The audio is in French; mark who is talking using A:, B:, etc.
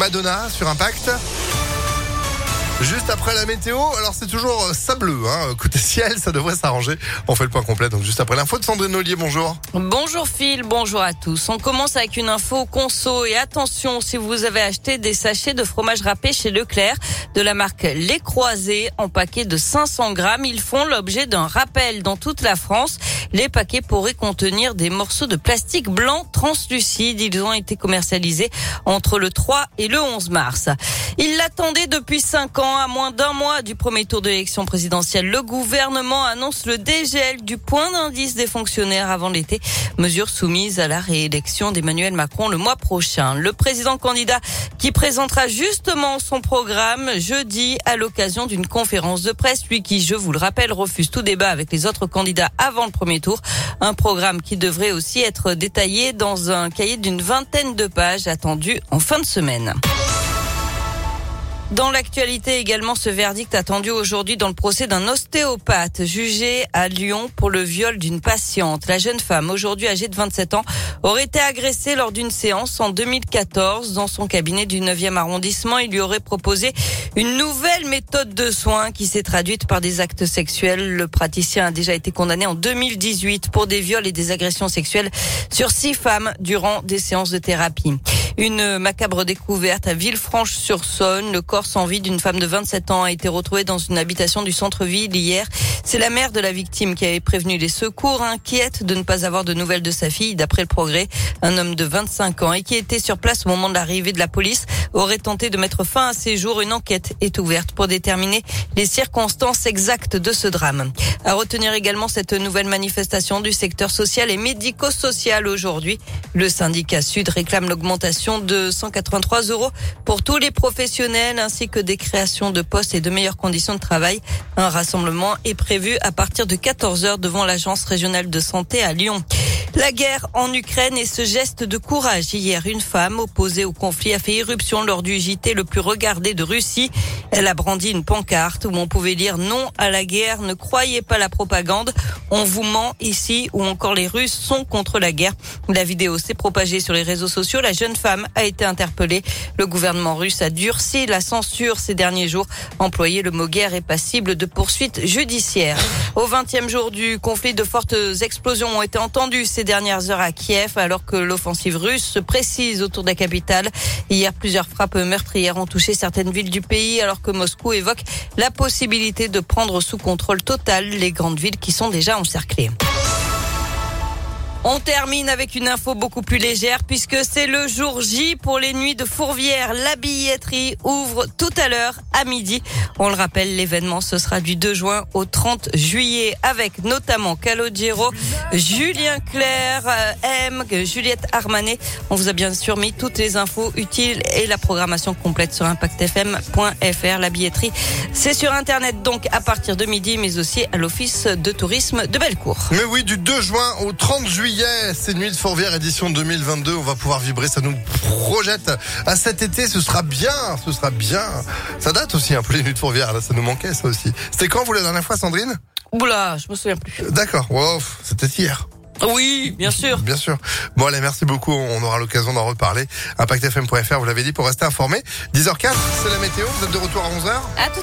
A: Madonna sur Impact. Juste après la météo, alors c'est toujours euh, sableux, hein. côté ciel, ça devrait s'arranger. On fait le point complet, donc juste après l'info de Sandrine Ollier, bonjour.
B: Bonjour Phil, bonjour à tous. On commence avec une info conso et attention si vous avez acheté des sachets de fromage râpé chez Leclerc de la marque Les Croisés en paquet de 500 grammes, ils font l'objet d'un rappel dans toute la France. Les paquets pourraient contenir des morceaux de plastique blanc translucide. Ils ont été commercialisés entre le 3 et le 11 mars. Ils l'attendaient depuis 5 ans à moins d'un mois du premier tour de l'élection présidentielle, le gouvernement annonce le dégel du point d'indice des fonctionnaires avant l'été, mesure soumise à la réélection d'Emmanuel Macron le mois prochain. Le président candidat qui présentera justement son programme jeudi à l'occasion d'une conférence de presse, lui qui, je vous le rappelle, refuse tout débat avec les autres candidats avant le premier tour. Un programme qui devrait aussi être détaillé dans un cahier d'une vingtaine de pages attendu en fin de semaine. Dans l'actualité également, ce verdict attendu aujourd'hui dans le procès d'un ostéopathe jugé à Lyon pour le viol d'une patiente. La jeune femme, aujourd'hui âgée de 27 ans, aurait été agressée lors d'une séance en 2014 dans son cabinet du 9e arrondissement. Il lui aurait proposé une nouvelle méthode de soins qui s'est traduite par des actes sexuels. Le praticien a déjà été condamné en 2018 pour des viols et des agressions sexuelles sur six femmes durant des séances de thérapie. Une macabre découverte à Villefranche-sur-Saône. Le corps sans vie d'une femme de 27 ans a été retrouvé dans une habitation du centre-ville hier. C'est la mère de la victime qui avait prévenu les secours, inquiète de ne pas avoir de nouvelles de sa fille. D'après le progrès, un homme de 25 ans et qui était sur place au moment de l'arrivée de la police aurait tenté de mettre fin à ses jours. Une enquête est ouverte pour déterminer les circonstances exactes de ce drame. À retenir également cette nouvelle manifestation du secteur social et médico-social aujourd'hui. Le syndicat Sud réclame l'augmentation de 183 euros pour tous les professionnels ainsi que des créations de postes et de meilleures conditions de travail. Un rassemblement est prévu à partir de 14 heures devant l'agence régionale de santé à Lyon. La guerre en Ukraine et ce geste de courage. Hier, une femme opposée au conflit a fait irruption lors du JT le plus regardé de Russie. Elle a brandi une pancarte où on pouvait lire non à la guerre, ne croyez pas la propagande, on vous ment ici ou encore les Russes sont contre la guerre. La vidéo s'est propagée sur les réseaux sociaux. La jeune femme a été interpellée. Le gouvernement russe a durci la censure ces derniers jours. Employer le mot guerre est passible de poursuites judiciaires. Au 20e jour du conflit, de fortes explosions ont été entendues ces dernières heures à Kiev alors que l'offensive russe se précise autour de la capitale. Hier, plusieurs frappes meurtrières ont touché certaines villes du pays alors que Moscou évoque la possibilité de prendre sous contrôle total les grandes villes qui sont déjà encerclées. On termine avec une info beaucoup plus légère puisque c'est le jour J pour les nuits de Fourvière. La billetterie ouvre tout à l'heure à midi. On le rappelle, l'événement ce sera du 2 juin au 30 juillet avec notamment Calogero, Julien Clerc, euh, M, Juliette Armanet. On vous a bien sûr mis toutes les infos utiles et la programmation complète sur impactfm.fr. La billetterie, c'est sur internet donc à partir de midi mais aussi à l'office de tourisme de Bellecour.
A: Mais oui, du 2 juin au 30 juillet c'est Nuit de Fourvière édition 2022. On va pouvoir vibrer, ça nous projette à cet été. Ce sera bien, ce sera bien. Ça date aussi un peu les Nuits de Fourvière, là, ça nous manquait ça aussi. C'était quand vous la dernière fois, Sandrine?
B: Oula, je me souviens plus.
A: D'accord, wow, c'était hier.
B: Oui, bien sûr.
A: Bien sûr. Bon, allez, merci beaucoup. On aura l'occasion d'en reparler. ImpactFM.fr, vous l'avez dit, pour rester informé. 10h04, c'est la météo. Vous êtes de retour à 11h
B: À tout